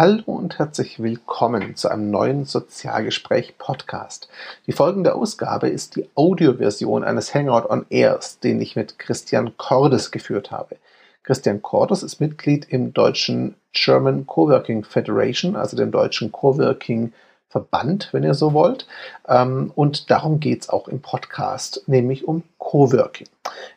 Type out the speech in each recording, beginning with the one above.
Hallo und herzlich willkommen zu einem neuen Sozialgespräch-Podcast. Die folgende Ausgabe ist die Audioversion eines Hangout on Airs, den ich mit Christian Cordes geführt habe. Christian Cordes ist Mitglied im deutschen German Coworking Federation, also dem deutschen Coworking Verband, wenn ihr so wollt. Ähm, und darum geht's auch im Podcast, nämlich um Coworking.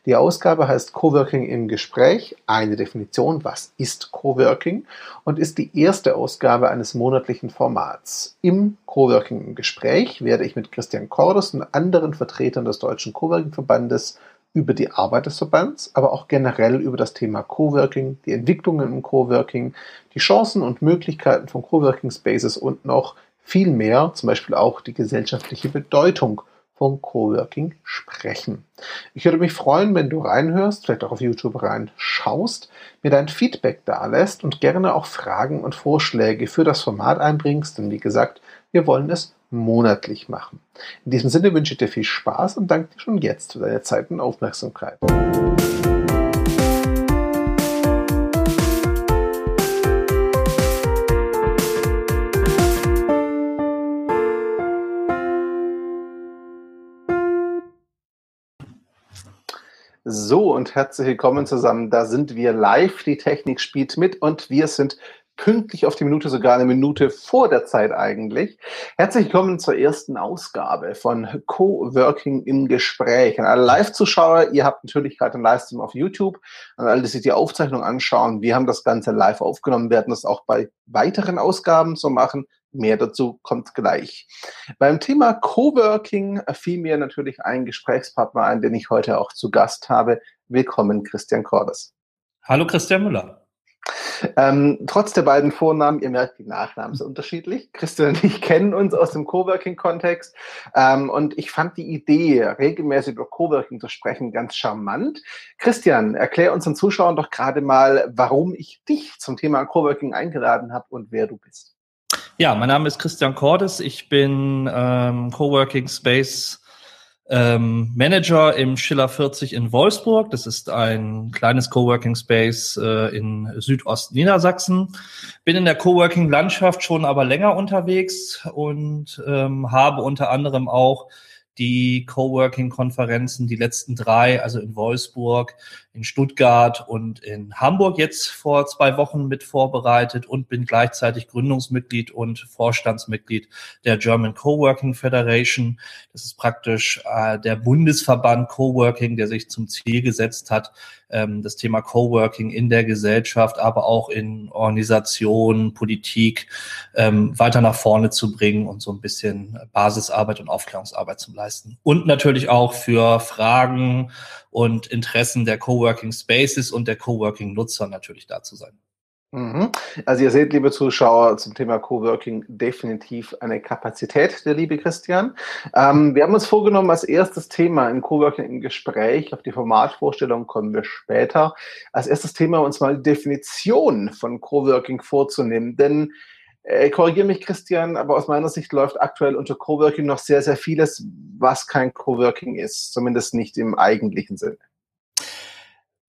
Die Ausgabe heißt Coworking im Gespräch, eine Definition, was ist Coworking und ist die erste Ausgabe eines monatlichen Formats. Im Coworking im Gespräch werde ich mit Christian Cordes und anderen Vertretern des Deutschen Coworking Verbandes über die Arbeit des Verbands, aber auch generell über das Thema Coworking, die Entwicklungen im Coworking, die Chancen und Möglichkeiten von Coworking Spaces und noch viel mehr, zum Beispiel auch die gesellschaftliche Bedeutung von Coworking sprechen. Ich würde mich freuen, wenn du reinhörst, vielleicht auch auf YouTube reinschaust, mir dein Feedback da lässt und gerne auch Fragen und Vorschläge für das Format einbringst, denn wie gesagt, wir wollen es monatlich machen. In diesem Sinne wünsche ich dir viel Spaß und danke dir schon jetzt für deine Zeit und Aufmerksamkeit. So und herzlich willkommen zusammen. Da sind wir live. Die Technik spielt mit und wir sind pünktlich auf die Minute, sogar eine Minute vor der Zeit eigentlich. Herzlich willkommen zur ersten Ausgabe von Coworking im Gespräch. An alle Live-Zuschauer, ihr habt natürlich gerade einen Livestream auf YouTube. An alle, die sich die Aufzeichnung anschauen, wir haben das Ganze live aufgenommen, werden das auch bei weiteren Ausgaben so machen. Mehr dazu kommt gleich. Beim Thema Coworking fiel mir natürlich ein Gesprächspartner ein, den ich heute auch zu Gast habe. Willkommen, Christian Cordes. Hallo, Christian Müller. Ähm, trotz der beiden Vornamen, ihr merkt, die Nachnamen sind unterschiedlich. Christian und ich kennen uns aus dem Coworking-Kontext ähm, und ich fand die Idee, regelmäßig über Coworking zu sprechen, ganz charmant. Christian, erklär unseren Zuschauern doch gerade mal, warum ich dich zum Thema Coworking eingeladen habe und wer du bist. Ja, mein Name ist Christian Cordes. Ich bin ähm, Coworking Space ähm, Manager im Schiller 40 in Wolfsburg. Das ist ein kleines Coworking Space äh, in Südost-Niedersachsen. Bin in der Coworking-Landschaft schon aber länger unterwegs und ähm, habe unter anderem auch die Coworking-Konferenzen, die letzten drei, also in Wolfsburg, in Stuttgart und in Hamburg jetzt vor zwei Wochen mit vorbereitet und bin gleichzeitig Gründungsmitglied und Vorstandsmitglied der German Coworking Federation. Das ist praktisch äh, der Bundesverband Coworking, der sich zum Ziel gesetzt hat, ähm, das Thema Coworking in der Gesellschaft, aber auch in Organisationen, Politik ähm, weiter nach vorne zu bringen und so ein bisschen Basisarbeit und Aufklärungsarbeit zu leisten. Und natürlich auch für Fragen und Interessen der Coworking Spaces und der Coworking Nutzer natürlich da zu sein. Mhm. Also ihr seht, liebe Zuschauer, zum Thema Coworking definitiv eine Kapazität, der liebe Christian. Ähm, wir haben uns vorgenommen, als erstes Thema im Coworking im Gespräch, auf die Formatvorstellung kommen wir später, als erstes Thema uns mal die Definition von Coworking vorzunehmen. Denn äh, korrigiere mich, Christian, aber aus meiner Sicht läuft aktuell unter Coworking noch sehr, sehr vieles, was kein Coworking ist, zumindest nicht im eigentlichen Sinne.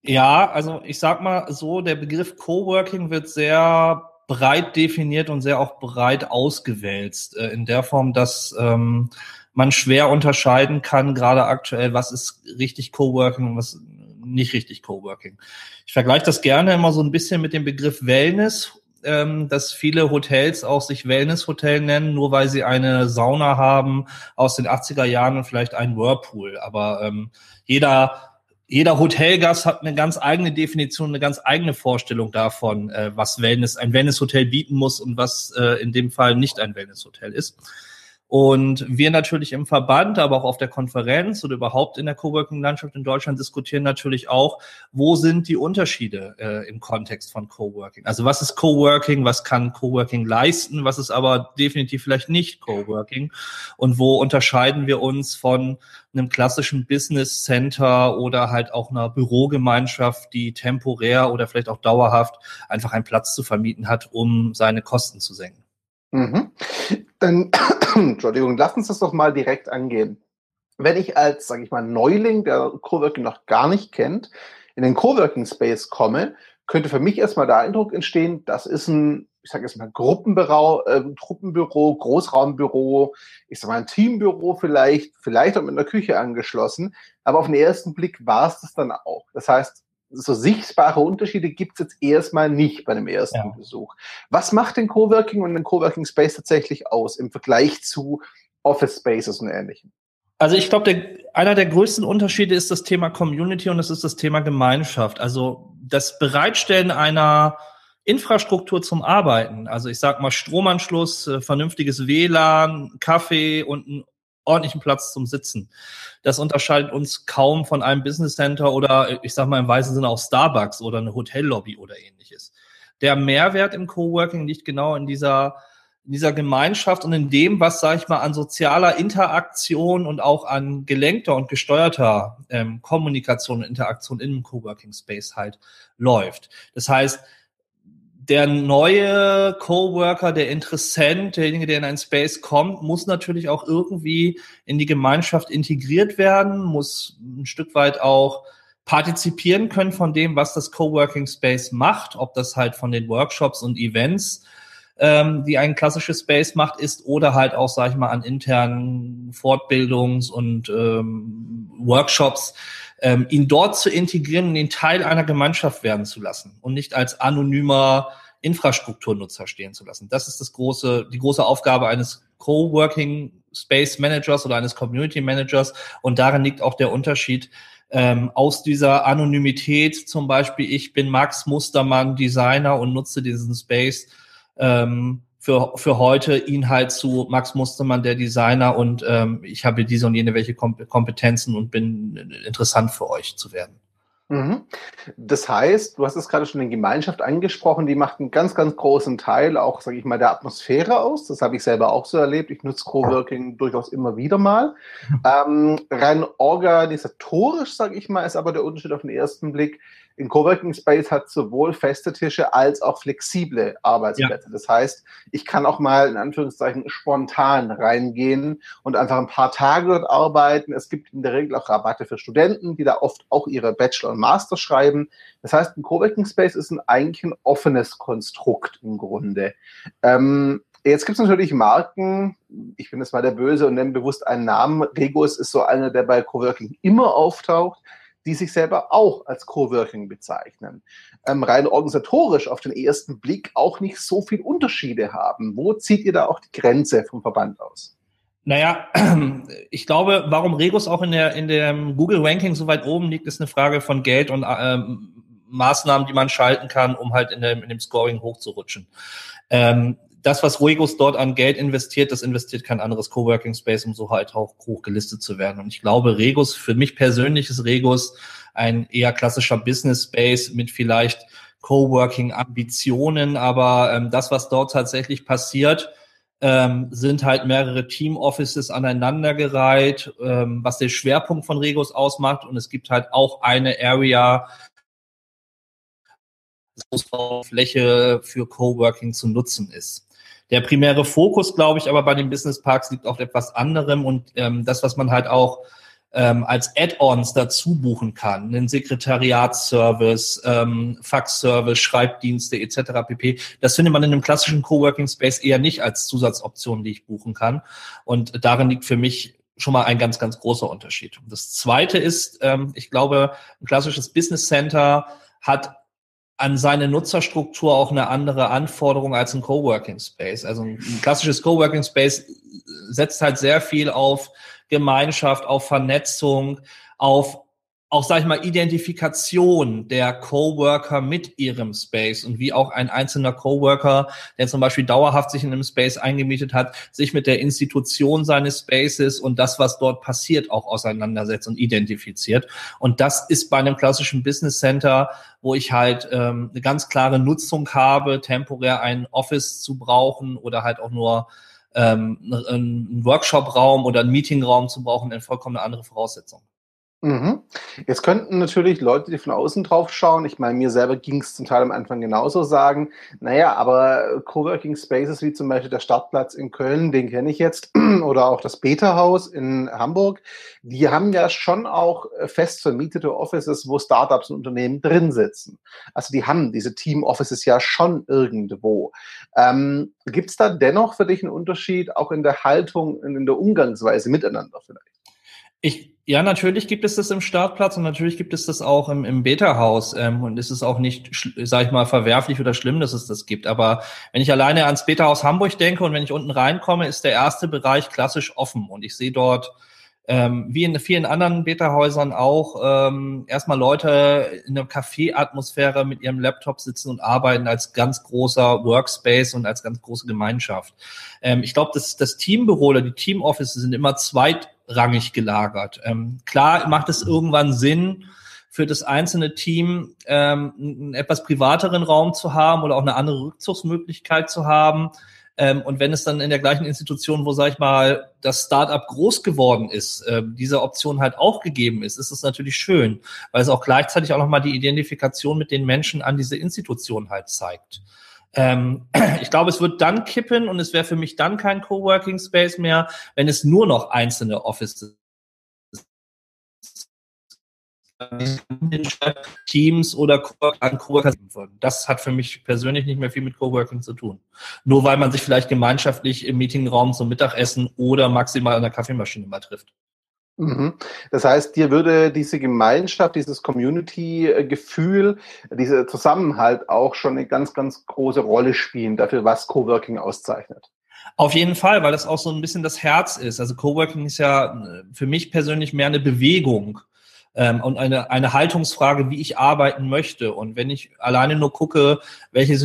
Ja, also ich sag mal so, der Begriff Coworking wird sehr breit definiert und sehr auch breit ausgewälzt, äh, in der Form, dass ähm, man schwer unterscheiden kann, gerade aktuell, was ist richtig Coworking und was nicht richtig Coworking. Ich vergleiche das gerne immer so ein bisschen mit dem Begriff Wellness ähm, dass viele Hotels auch sich Wellness-Hotel nennen, nur weil sie eine Sauna haben aus den 80er Jahren und vielleicht einen Whirlpool. Aber ähm, jeder jeder Hotelgast hat eine ganz eigene Definition, eine ganz eigene Vorstellung davon, äh, was Wellness, ein Wellness-Hotel bieten muss und was äh, in dem Fall nicht ein Wellness-Hotel ist. Und wir natürlich im Verband, aber auch auf der Konferenz oder überhaupt in der Coworking-Landschaft in Deutschland diskutieren natürlich auch, wo sind die Unterschiede äh, im Kontext von Coworking? Also was ist Coworking? Was kann Coworking leisten? Was ist aber definitiv vielleicht nicht Coworking? Und wo unterscheiden wir uns von einem klassischen Business Center oder halt auch einer Bürogemeinschaft, die temporär oder vielleicht auch dauerhaft einfach einen Platz zu vermieten hat, um seine Kosten zu senken? Mhm. Dann, Entschuldigung, lass uns das doch mal direkt angehen. Wenn ich als, sage ich mal, Neuling, der Coworking noch gar nicht kennt, in den Coworking Space komme, könnte für mich erstmal der Eindruck entstehen, das ist ein ich sage jetzt mal, Gruppenbüro, äh, Truppenbüro, Großraumbüro, ich sage mal ein Teambüro vielleicht, vielleicht auch mit einer Küche angeschlossen. Aber auf den ersten Blick war es das dann auch. Das heißt, so sichtbare Unterschiede gibt es jetzt erstmal nicht bei dem ersten ja. Besuch. Was macht den Coworking und den Coworking Space tatsächlich aus im Vergleich zu Office Spaces und ähnlichem? Also ich glaube, einer der größten Unterschiede ist das Thema Community und es ist das Thema Gemeinschaft. Also das Bereitstellen einer Infrastruktur zum Arbeiten, also ich sag mal Stromanschluss, äh, vernünftiges WLAN, Kaffee und einen ordentlichen Platz zum Sitzen. Das unterscheidet uns kaum von einem Business Center oder ich sag mal im weisen Sinne auch Starbucks oder eine Hotellobby oder ähnliches. Der Mehrwert im Coworking liegt genau in dieser in dieser Gemeinschaft und in dem, was, sage ich mal, an sozialer Interaktion und auch an gelenkter und gesteuerter ähm, Kommunikation und Interaktion im Coworking Space halt läuft. Das heißt, der neue Coworker, der Interessent, derjenige, der in ein Space kommt, muss natürlich auch irgendwie in die Gemeinschaft integriert werden, muss ein Stück weit auch partizipieren können von dem, was das Coworking Space macht, ob das halt von den Workshops und Events, ähm, die ein klassisches Space macht, ist oder halt auch, sag ich mal, an internen Fortbildungs- und ähm, Workshops ähm, ihn dort zu integrieren ihn Teil einer Gemeinschaft werden zu lassen und nicht als anonymer Infrastrukturnutzer stehen zu lassen. Das ist das große, die große Aufgabe eines Coworking Space Managers oder eines Community Managers. Und darin liegt auch der Unterschied ähm, aus dieser Anonymität. Zum Beispiel, ich bin Max Mustermann, Designer und nutze diesen Space ähm, für, für heute ihn halt zu Max Mustermann, der Designer, und ähm, ich habe diese und jene welche Kompetenzen und bin interessant für euch zu werden. Mhm. Das heißt, du hast es gerade schon in Gemeinschaft angesprochen, die macht einen ganz, ganz großen Teil auch, sage ich mal, der Atmosphäre aus. Das habe ich selber auch so erlebt. Ich nutze Coworking durchaus immer wieder mal. Ähm, rein organisatorisch, sage ich mal, ist aber der Unterschied auf den ersten Blick, ein Coworking Space hat sowohl feste Tische als auch flexible Arbeitsplätze. Ja. Das heißt, ich kann auch mal in Anführungszeichen spontan reingehen und einfach ein paar Tage dort arbeiten. Es gibt in der Regel auch Rabatte für Studenten, die da oft auch ihre Bachelor und Master schreiben. Das heißt, ein Coworking Space ist ein, eigentlich ein offenes Konstrukt im Grunde. Ähm, Jetzt gibt es natürlich Marken, ich bin jetzt mal der Böse und nenne bewusst einen Namen. Regos ist so einer, der bei Coworking immer auftaucht die sich selber auch als Coworking bezeichnen, ähm, rein organisatorisch auf den ersten Blick auch nicht so viel Unterschiede haben. Wo zieht ihr da auch die Grenze vom Verband aus? Naja, ich glaube, warum Regus auch in der in dem Google Ranking so weit oben liegt, ist eine Frage von Geld und ähm, Maßnahmen, die man schalten kann, um halt in dem, in dem Scoring hochzurutschen. Ähm, das, was Ruigos dort an Geld investiert, das investiert kein anderes Coworking Space, um so halt auch hoch gelistet zu werden. Und ich glaube, Regus, für mich persönlich ist Regus ein eher klassischer Business Space mit vielleicht Coworking Ambitionen, aber ähm, das, was dort tatsächlich passiert, ähm, sind halt mehrere Team Offices aneinandergereiht, ähm, was der Schwerpunkt von Regus ausmacht. Und es gibt halt auch eine Area, Fläche für Coworking zu nutzen ist. Der primäre Fokus, glaube ich, aber bei den Business Parks liegt auf etwas anderem und ähm, das, was man halt auch ähm, als Add-ons dazu buchen kann, einen Sekretariatsservice, ähm, Faxservice, Schreibdienste etc. pp. Das findet man in einem klassischen Coworking Space eher nicht als Zusatzoption, die ich buchen kann. Und darin liegt für mich schon mal ein ganz, ganz großer Unterschied. Das Zweite ist, ähm, ich glaube, ein klassisches Business Center hat an seine Nutzerstruktur auch eine andere Anforderung als ein Coworking Space. Also ein klassisches Coworking Space setzt halt sehr viel auf Gemeinschaft, auf Vernetzung, auf auch, sag ich mal, Identifikation der Coworker mit ihrem Space und wie auch ein einzelner Coworker, der zum Beispiel dauerhaft sich in einem Space eingemietet hat, sich mit der Institution seines Spaces und das, was dort passiert, auch auseinandersetzt und identifiziert. Und das ist bei einem klassischen Business Center, wo ich halt ähm, eine ganz klare Nutzung habe, temporär ein Office zu brauchen oder halt auch nur ähm, einen Workshop-Raum oder einen Meeting-Raum zu brauchen, eine vollkommen andere Voraussetzung. Mhm. Jetzt könnten natürlich Leute, die von außen drauf schauen, ich meine, mir selber ging es zum Teil am Anfang genauso sagen, naja, aber Coworking Spaces wie zum Beispiel der Startplatz in Köln, den kenne ich jetzt, oder auch das Beta-Haus in Hamburg, die haben ja schon auch fest vermietete Offices, wo Startups und Unternehmen drin sitzen. Also die haben diese Team-Offices ja schon irgendwo. Ähm, Gibt es da dennoch für dich einen Unterschied auch in der Haltung, in der Umgangsweise miteinander vielleicht? Ich, ja, natürlich gibt es das im Startplatz und natürlich gibt es das auch im, im Beta-Haus. Ähm, und es ist auch nicht, sag ich mal, verwerflich oder schlimm, dass es das gibt. Aber wenn ich alleine ans Beta-Haus Hamburg denke und wenn ich unten reinkomme, ist der erste Bereich klassisch offen. Und ich sehe dort ähm, wie in vielen anderen Beta-Häusern auch, ähm, erstmal Leute in einer Café-Atmosphäre mit ihrem Laptop sitzen und arbeiten als ganz großer Workspace und als ganz große Gemeinschaft. Ähm, ich glaube, das, das Teambüro oder die Team-Offices sind immer zweitrangig gelagert. Ähm, klar macht es irgendwann Sinn, für das einzelne Team ähm, einen etwas privateren Raum zu haben oder auch eine andere Rückzugsmöglichkeit zu haben. Ähm, und wenn es dann in der gleichen Institution, wo, sag ich mal, das Startup groß geworden ist, äh, diese Option halt auch gegeben ist, ist es natürlich schön, weil es auch gleichzeitig auch nochmal die Identifikation mit den Menschen an diese Institution halt zeigt. Ähm, ich glaube, es wird dann kippen und es wäre für mich dann kein Coworking Space mehr, wenn es nur noch einzelne Offices Teams oder an Coworking würden. Das hat für mich persönlich nicht mehr viel mit Coworking zu tun. Nur weil man sich vielleicht gemeinschaftlich im Meetingraum zum Mittagessen oder maximal an der Kaffeemaschine mal trifft. Mhm. Das heißt, dir würde diese Gemeinschaft, dieses Community-Gefühl, dieser Zusammenhalt auch schon eine ganz, ganz große Rolle spielen dafür, was Coworking auszeichnet. Auf jeden Fall, weil das auch so ein bisschen das Herz ist. Also Coworking ist ja äh, für mich persönlich mehr eine Bewegung ähm, und eine, eine Haltungsfrage, wie ich arbeiten möchte. Und wenn ich alleine nur gucke, welche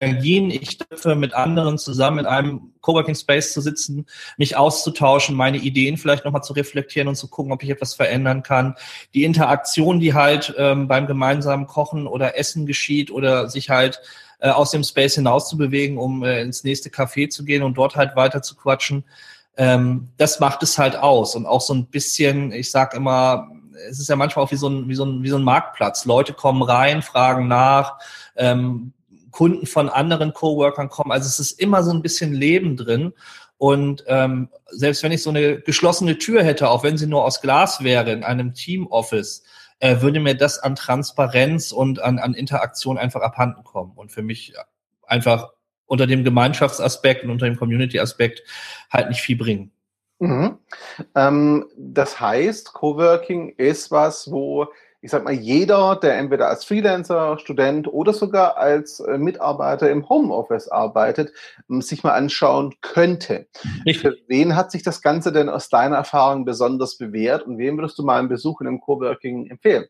Synergien ich treffe, mit anderen zusammen in einem Coworking Space zu sitzen, mich auszutauschen, meine Ideen vielleicht nochmal zu reflektieren und zu gucken, ob ich etwas verändern kann. Die Interaktion, die halt ähm, beim gemeinsamen Kochen oder Essen geschieht oder sich halt äh, aus dem Space hinaus zu bewegen, um äh, ins nächste Café zu gehen und dort halt weiter zu quatschen ähm, das macht es halt aus. Und auch so ein bisschen, ich sag immer, es ist ja manchmal auch wie so ein, wie so ein, wie so ein Marktplatz. Leute kommen rein, fragen nach, ähm, Kunden von anderen Coworkern kommen. Also es ist immer so ein bisschen Leben drin. Und ähm, selbst wenn ich so eine geschlossene Tür hätte, auch wenn sie nur aus Glas wäre in einem Team-Office, äh, würde mir das an Transparenz und an, an Interaktion einfach abhanden kommen. Und für mich einfach unter dem Gemeinschaftsaspekt und unter dem Community-Aspekt halt nicht viel bringen. Mhm. Ähm, das heißt, Coworking ist was, wo ich sag mal, jeder, der entweder als Freelancer, Student oder sogar als äh, Mitarbeiter im Homeoffice arbeitet, ähm, sich mal anschauen könnte. Richtig. Für wen hat sich das Ganze denn aus deiner Erfahrung besonders bewährt und wem würdest du mal einen Besuch in einem Coworking empfehlen?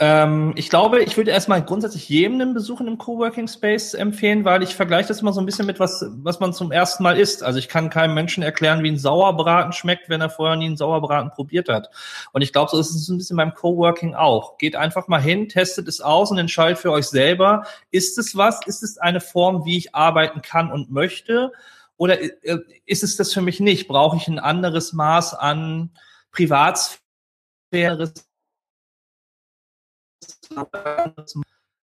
Ähm, ich glaube, ich würde erstmal grundsätzlich jedem einen Besuch in einem Coworking Space empfehlen, weil ich vergleiche das immer so ein bisschen mit was, was man zum ersten Mal isst. Also ich kann keinem Menschen erklären, wie ein Sauerbraten schmeckt, wenn er vorher nie einen Sauerbraten probiert hat. Und ich glaube, so ist es ein bisschen beim Coworking auch. Geht einfach mal hin, testet es aus und entscheidet für euch selber, ist es was? Ist es eine Form, wie ich arbeiten kann und möchte? Oder äh, ist es das für mich nicht? Brauche ich ein anderes Maß an Privatsphäre?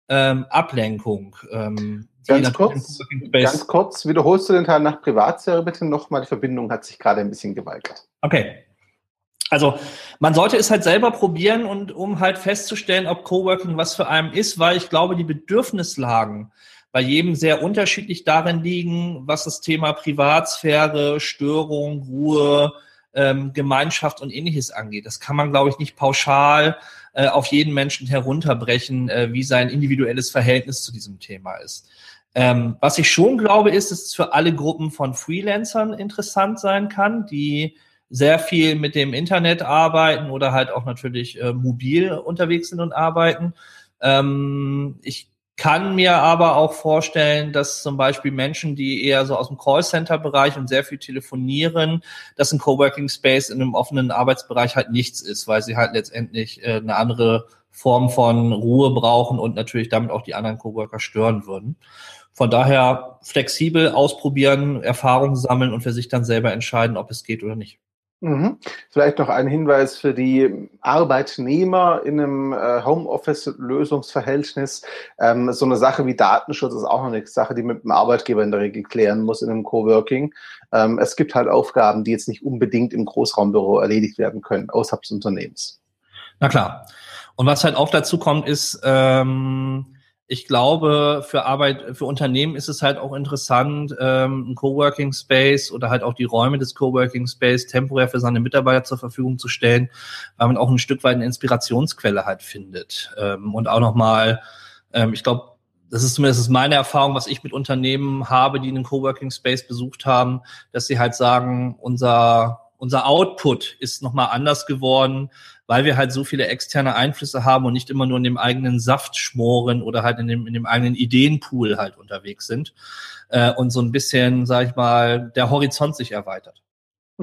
Ähm, Ablenkung. Ähm, ganz, kurz, ganz kurz, wiederholst du den Teil nach Privatsphäre bitte nochmal? Die Verbindung hat sich gerade ein bisschen geweigert. Okay. Also man sollte es halt selber probieren und um halt festzustellen, ob Coworking was für einen ist, weil ich glaube, die Bedürfnislagen bei jedem sehr unterschiedlich darin liegen, was das Thema Privatsphäre, Störung, Ruhe, ähm, Gemeinschaft und ähnliches angeht. Das kann man, glaube ich, nicht pauschal äh, auf jeden Menschen herunterbrechen, äh, wie sein individuelles Verhältnis zu diesem Thema ist. Ähm, was ich schon glaube, ist, dass es für alle Gruppen von Freelancern interessant sein kann, die sehr viel mit dem Internet arbeiten oder halt auch natürlich äh, mobil unterwegs sind und arbeiten. Ähm, ich kann mir aber auch vorstellen, dass zum Beispiel Menschen, die eher so aus dem Callcenter-Bereich und sehr viel telefonieren, dass ein Coworking Space in einem offenen Arbeitsbereich halt nichts ist, weil sie halt letztendlich äh, eine andere Form von Ruhe brauchen und natürlich damit auch die anderen Coworker stören würden. Von daher flexibel ausprobieren, Erfahrungen sammeln und für sich dann selber entscheiden, ob es geht oder nicht. Mhm. Vielleicht noch ein Hinweis für die Arbeitnehmer in einem äh, Homeoffice-Lösungsverhältnis. Ähm, so eine Sache wie Datenschutz ist auch noch eine Sache, die mit dem Arbeitgeber in der Regel klären muss in einem Coworking. Ähm, es gibt halt Aufgaben, die jetzt nicht unbedingt im Großraumbüro erledigt werden können, außerhalb des Unternehmens. Na klar. Und was halt auch dazu kommt, ist, ähm, ich glaube, für Arbeit, für Unternehmen ist es halt auch interessant, ähm, ein Coworking Space oder halt auch die Räume des Coworking Space temporär für seine Mitarbeiter zur Verfügung zu stellen, weil man auch ein Stück weit eine Inspirationsquelle halt findet. Ähm, und auch nochmal, ähm, ich glaube, das ist zumindest meine Erfahrung, was ich mit Unternehmen habe, die einen Coworking Space besucht haben, dass sie halt sagen, unser unser Output ist nochmal anders geworden, weil wir halt so viele externe Einflüsse haben und nicht immer nur in dem eigenen Saft schmoren oder halt in dem, in dem eigenen Ideenpool halt unterwegs sind äh, und so ein bisschen, sag ich mal, der Horizont sich erweitert.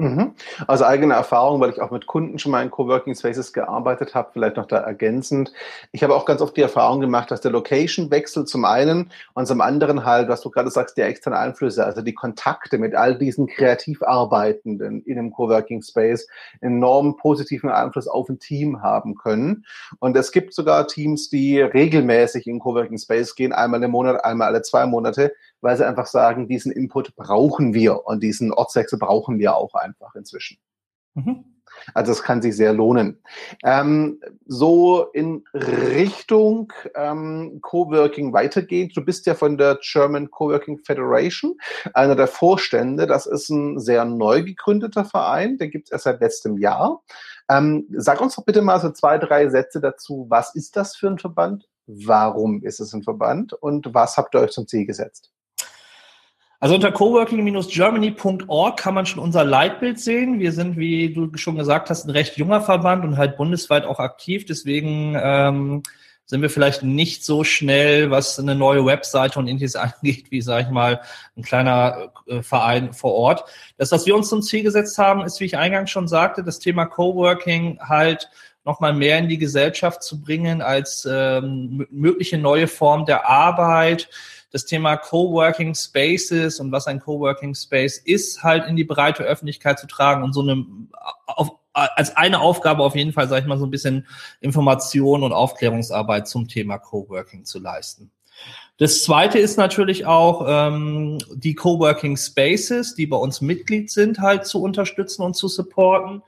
Mhm. Also eigene Erfahrung, weil ich auch mit Kunden schon mal in Coworking Spaces gearbeitet habe, vielleicht noch da ergänzend. Ich habe auch ganz oft die Erfahrung gemacht, dass der Location-Wechsel zum einen und zum anderen halt, was du gerade sagst, die externen Einflüsse, also die Kontakte mit all diesen kreativ Arbeitenden in einem Coworking Space enorm positiven Einfluss auf ein Team haben können. Und es gibt sogar Teams, die regelmäßig in Coworking Space gehen, einmal im Monat, einmal alle zwei Monate, weil sie einfach sagen, diesen Input brauchen wir und diesen Ortswechsel brauchen wir auch einfach inzwischen. Mhm. Also es kann sich sehr lohnen. Ähm, so in Richtung ähm, Coworking weitergehend. Du bist ja von der German Coworking Federation, einer der Vorstände. Das ist ein sehr neu gegründeter Verein, den gibt es erst seit letztem Jahr. Ähm, sag uns doch bitte mal so zwei, drei Sätze dazu. Was ist das für ein Verband? Warum ist es ein Verband? Und was habt ihr euch zum Ziel gesetzt? Also unter coworking-germany.org kann man schon unser Leitbild sehen. Wir sind, wie du schon gesagt hast, ein recht junger Verband und halt bundesweit auch aktiv. Deswegen ähm, sind wir vielleicht nicht so schnell, was eine neue Webseite und Indies angeht, wie, sage ich mal, ein kleiner äh, Verein vor Ort. Das, was wir uns zum Ziel gesetzt haben, ist, wie ich eingangs schon sagte, das Thema Coworking halt nochmal mehr in die Gesellschaft zu bringen als ähm, mögliche neue Form der Arbeit, das Thema Coworking Spaces und was ein Coworking Space ist, halt in die breite Öffentlichkeit zu tragen und so eine auf, als eine Aufgabe auf jeden Fall, sage ich mal, so ein bisschen Information und Aufklärungsarbeit zum Thema Coworking zu leisten. Das zweite ist natürlich auch ähm, die Coworking Spaces, die bei uns Mitglied sind, halt zu unterstützen und zu supporten.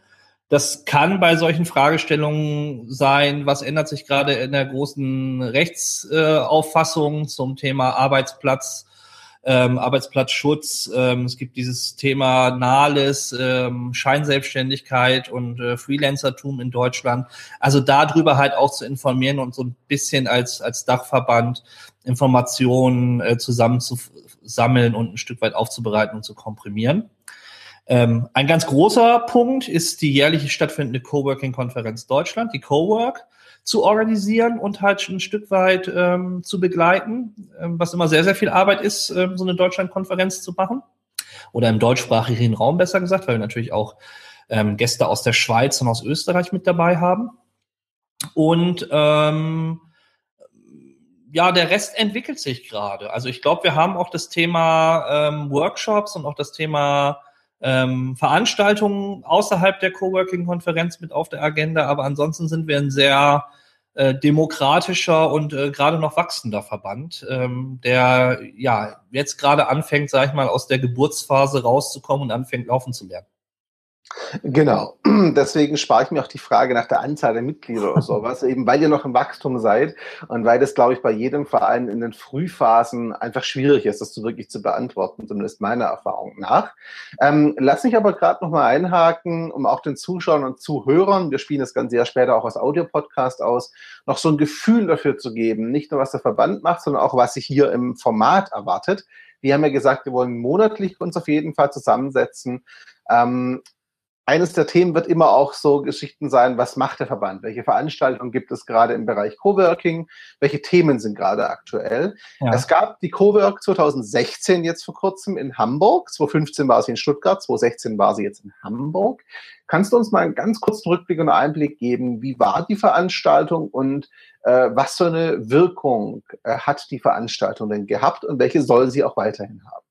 Das kann bei solchen Fragestellungen sein, was ändert sich gerade in der großen Rechtsauffassung äh, zum Thema Arbeitsplatz, ähm, Arbeitsplatzschutz. Ähm, es gibt dieses Thema Nahles, ähm, Scheinselbstständigkeit und äh, Freelancertum in Deutschland. Also darüber halt auch zu informieren und so ein bisschen als, als Dachverband Informationen äh, zusammenzusammeln und ein Stück weit aufzubereiten und zu komprimieren. Ähm, ein ganz großer Punkt ist die jährlich stattfindende Coworking-Konferenz Deutschland, die Cowork, zu organisieren und halt ein Stück weit ähm, zu begleiten, ähm, was immer sehr, sehr viel Arbeit ist, ähm, so eine Deutschland-Konferenz zu machen. Oder im deutschsprachigen Raum besser gesagt, weil wir natürlich auch ähm, Gäste aus der Schweiz und aus Österreich mit dabei haben. Und ähm, ja, der Rest entwickelt sich gerade. Also ich glaube, wir haben auch das Thema Workshops und auch das Thema ähm, Veranstaltungen außerhalb der Coworking-Konferenz mit auf der Agenda, aber ansonsten sind wir ein sehr äh, demokratischer und äh, gerade noch wachsender Verband, ähm, der ja jetzt gerade anfängt, sag ich mal, aus der Geburtsphase rauszukommen und anfängt laufen zu lernen. Genau. Deswegen spare ich mir auch die Frage nach der Anzahl der Mitglieder oder sowas, eben weil ihr noch im Wachstum seid und weil das, glaube ich, bei jedem Verein in den Frühphasen einfach schwierig ist, das zu wirklich zu beantworten, zumindest meiner Erfahrung nach. Ähm, lass mich aber gerade nochmal einhaken, um auch den Zuschauern und Zuhörern, wir spielen das Ganze ja später auch als Audiopodcast aus, noch so ein Gefühl dafür zu geben, nicht nur was der Verband macht, sondern auch was sich hier im Format erwartet. Wir haben ja gesagt, wir wollen monatlich uns auf jeden Fall zusammensetzen. Ähm, eines der Themen wird immer auch so Geschichten sein, was macht der Verband? Welche Veranstaltungen gibt es gerade im Bereich Coworking? Welche Themen sind gerade aktuell? Ja. Es gab die Cowork 2016 jetzt vor kurzem in Hamburg. 2015 war sie in Stuttgart, 2016 war sie jetzt in Hamburg. Kannst du uns mal einen ganz kurzen Rückblick und Einblick geben? Wie war die Veranstaltung und äh, was für eine Wirkung äh, hat die Veranstaltung denn gehabt und welche soll sie auch weiterhin haben?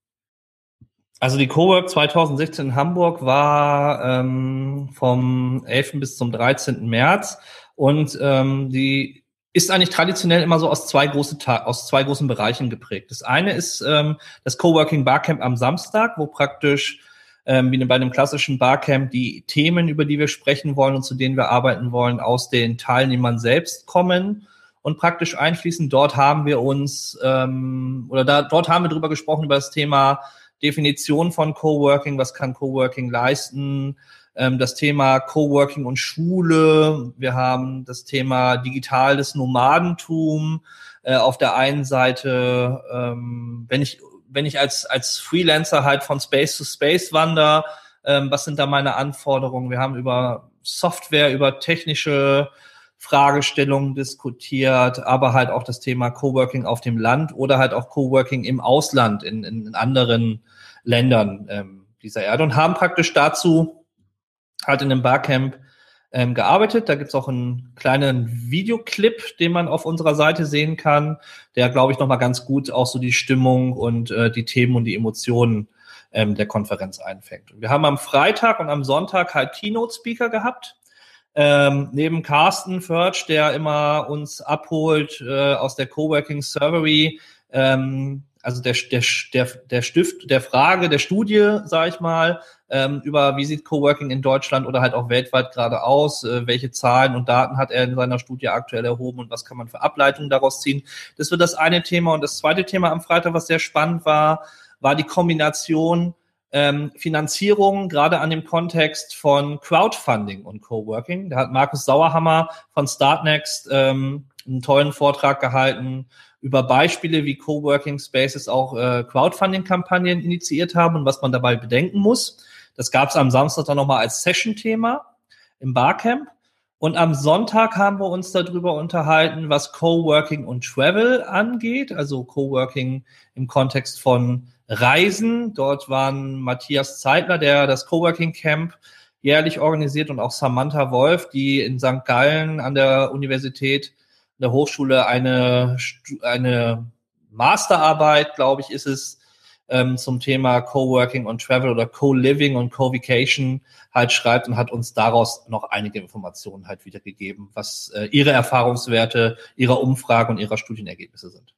Also die Cowork 2016 in Hamburg war ähm, vom 11. bis zum 13. März und ähm, die ist eigentlich traditionell immer so aus zwei, große aus zwei großen Bereichen geprägt. Das eine ist ähm, das Coworking Barcamp am Samstag, wo praktisch ähm, wie bei einem klassischen Barcamp die Themen, über die wir sprechen wollen und zu denen wir arbeiten wollen, aus den Teilnehmern selbst kommen und praktisch einfließen. Dort haben wir uns ähm, oder da, dort haben wir drüber gesprochen über das Thema Definition von Coworking, was kann Coworking leisten, ähm, das Thema Coworking und Schule. Wir haben das Thema digitales Nomadentum. Äh, auf der einen Seite, ähm, wenn ich wenn ich als, als Freelancer halt von Space zu Space wandere, ähm, was sind da meine Anforderungen? Wir haben über Software, über technische Fragestellungen diskutiert, aber halt auch das Thema Coworking auf dem Land oder halt auch Coworking im Ausland, in, in anderen Ländern ähm, dieser Erde und haben praktisch dazu halt in einem Barcamp ähm, gearbeitet. Da gibt's auch einen kleinen Videoclip, den man auf unserer Seite sehen kann, der, glaube ich, nochmal ganz gut auch so die Stimmung und äh, die Themen und die Emotionen ähm, der Konferenz einfängt. Wir haben am Freitag und am Sonntag halt Keynote-Speaker gehabt. Ähm, neben Carsten Förtsch, der immer uns abholt äh, aus der Coworking Servery, ähm, also der, der, der, der Stift der Frage, der Studie, sage ich mal, ähm, über wie sieht Coworking in Deutschland oder halt auch weltweit gerade aus, äh, welche Zahlen und Daten hat er in seiner Studie aktuell erhoben und was kann man für Ableitungen daraus ziehen. Das wird das eine Thema. Und das zweite Thema am Freitag, was sehr spannend war, war die Kombination ähm, Finanzierung, gerade an dem Kontext von Crowdfunding und Coworking. Da hat Markus Sauerhammer von Startnext ähm, einen tollen Vortrag gehalten über Beispiele, wie Coworking Spaces auch äh, Crowdfunding-Kampagnen initiiert haben und was man dabei bedenken muss. Das gab es am Samstag dann nochmal als Session-Thema im Barcamp. Und am Sonntag haben wir uns darüber unterhalten, was Coworking und Travel angeht, also Coworking im Kontext von Reisen. Dort waren Matthias Zeitler, der das Coworking Camp jährlich organisiert und auch Samantha Wolf, die in St. Gallen an der Universität der Hochschule eine, eine Masterarbeit, glaube ich, ist es, ähm, zum Thema Coworking und Travel oder Co-Living und Co-Vacation halt schreibt und hat uns daraus noch einige Informationen halt wiedergegeben, was äh, ihre Erfahrungswerte, ihrer Umfrage und ihrer Studienergebnisse sind.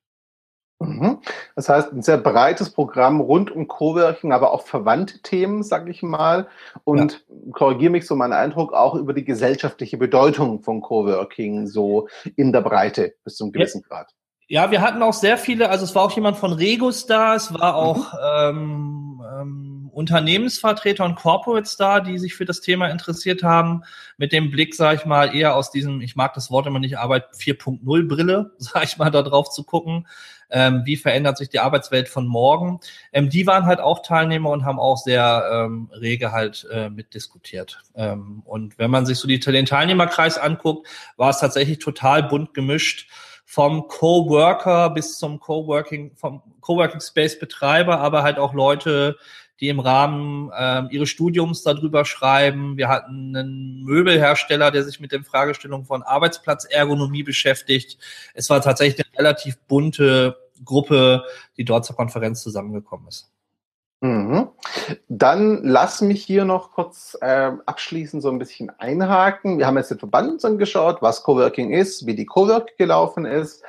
Mhm. Das heißt, ein sehr breites Programm rund um Coworking, aber auch verwandte Themen, sage ich mal. Und ja. korrigiere mich so mein Eindruck auch über die gesellschaftliche Bedeutung von Coworking so in der Breite bis zum gewissen ja. Grad. Ja, wir hatten auch sehr viele, also es war auch jemand von Regus da, es war auch mhm. ähm, ähm, Unternehmensvertreter und Corporates da, die sich für das Thema interessiert haben, mit dem Blick, sage ich mal, eher aus diesem, ich mag das Wort immer nicht, Arbeit 4.0 Brille, sage ich mal, da drauf zu gucken, ähm, wie verändert sich die Arbeitswelt von morgen. Ähm, die waren halt auch Teilnehmer und haben auch sehr ähm, rege halt äh, mitdiskutiert. Ähm, und wenn man sich so die, den Teilnehmerkreis anguckt, war es tatsächlich total bunt gemischt vom Coworker bis zum Coworking, vom Coworking Space Betreiber, aber halt auch Leute, die im Rahmen äh, ihres Studiums darüber schreiben. Wir hatten einen Möbelhersteller, der sich mit den Fragestellungen von Arbeitsplatzergonomie beschäftigt. Es war tatsächlich eine relativ bunte Gruppe, die dort zur Konferenz zusammengekommen ist. Mhm. Dann lass mich hier noch kurz äh, abschließend so ein bisschen einhaken. Wir haben jetzt den Verband angeschaut, was Coworking ist, wie die Cowork gelaufen ist.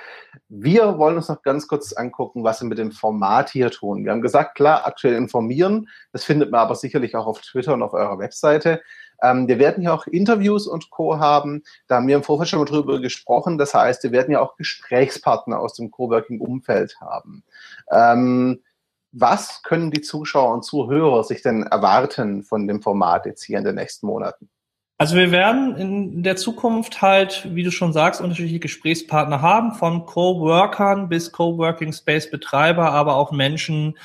Wir wollen uns noch ganz kurz angucken, was wir mit dem Format hier tun. Wir haben gesagt, klar, aktuell informieren. Das findet man aber sicherlich auch auf Twitter und auf eurer Webseite. Ähm, wir werden hier auch Interviews und Co. haben. Da haben wir im Vorfeld schon mal drüber gesprochen. Das heißt, wir werden ja auch Gesprächspartner aus dem Coworking-Umfeld haben. Ähm, was können die Zuschauer und Zuhörer sich denn erwarten von dem Format jetzt hier in den nächsten Monaten? Also wir werden in der Zukunft halt, wie du schon sagst, unterschiedliche Gesprächspartner haben, von Coworkern bis Coworking Space Betreiber, aber auch Menschen,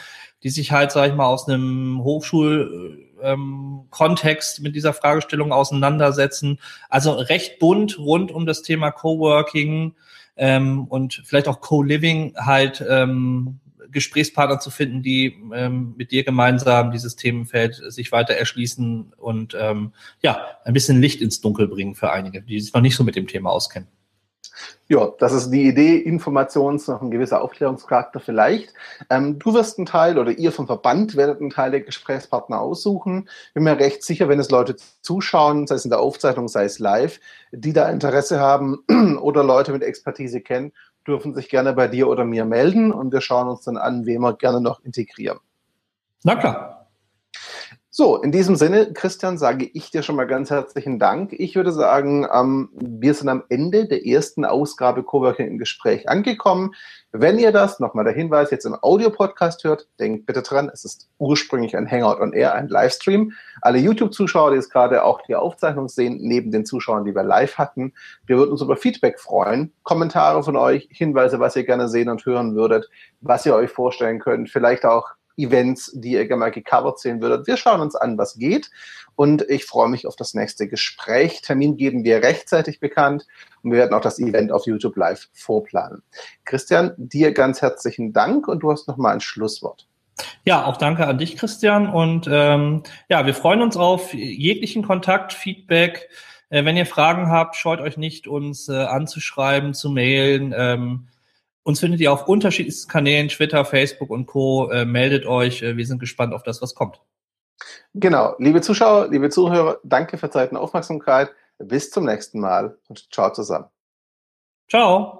die sich halt, sag ich mal, aus einem Hochschulkontext ähm, mit dieser Fragestellung auseinandersetzen. Also recht bunt rund um das Thema Coworking ähm, und vielleicht auch Co-Living halt ähm, Gesprächspartner zu finden, die ähm, mit dir gemeinsam dieses Themenfeld sich weiter erschließen und ähm, ja, ein bisschen Licht ins Dunkel bringen für einige, die sich noch nicht so mit dem Thema auskennen. Ja, das ist die Idee, Informations- noch ein gewisser Aufklärungscharakter vielleicht. Ähm, du wirst einen Teil oder ihr vom Verband werdet einen Teil der Gesprächspartner aussuchen. Bin mir recht sicher, wenn es Leute zuschauen, sei es in der Aufzeichnung, sei es live, die da Interesse haben oder Leute mit Expertise kennen, dürfen sich gerne bei dir oder mir melden und wir schauen uns dann an, wen wir gerne noch integrieren. Na klar. So, in diesem Sinne, Christian, sage ich dir schon mal ganz herzlichen Dank. Ich würde sagen, ähm, wir sind am Ende der ersten Ausgabe Coworking im Gespräch angekommen. Wenn ihr das, nochmal der Hinweis, jetzt im Audio-Podcast hört, denkt bitte dran, es ist ursprünglich ein Hangout on Air, ein Livestream. Alle YouTube-Zuschauer, die jetzt gerade auch die Aufzeichnung sehen, neben den Zuschauern, die wir live hatten, wir würden uns über Feedback freuen. Kommentare von euch, Hinweise, was ihr gerne sehen und hören würdet, was ihr euch vorstellen könnt, vielleicht auch Events, die ihr gerne mal gecovert sehen würdet. Wir schauen uns an, was geht. Und ich freue mich auf das nächste Gespräch. Termin geben wir rechtzeitig bekannt und wir werden auch das Event auf YouTube live vorplanen. Christian, dir ganz herzlichen Dank und du hast noch mal ein Schlusswort. Ja, auch danke an dich, Christian. Und ähm, ja, wir freuen uns auf jeglichen Kontakt, Feedback. Äh, wenn ihr Fragen habt, scheut euch nicht, uns äh, anzuschreiben, zu mailen. Ähm, uns findet ihr auf unterschiedlichsten Kanälen, Twitter, Facebook und Co. Äh, meldet euch. Äh, wir sind gespannt auf das, was kommt. Genau. Liebe Zuschauer, liebe Zuhörer, danke für Zeit und Aufmerksamkeit. Bis zum nächsten Mal und ciao zusammen. Ciao.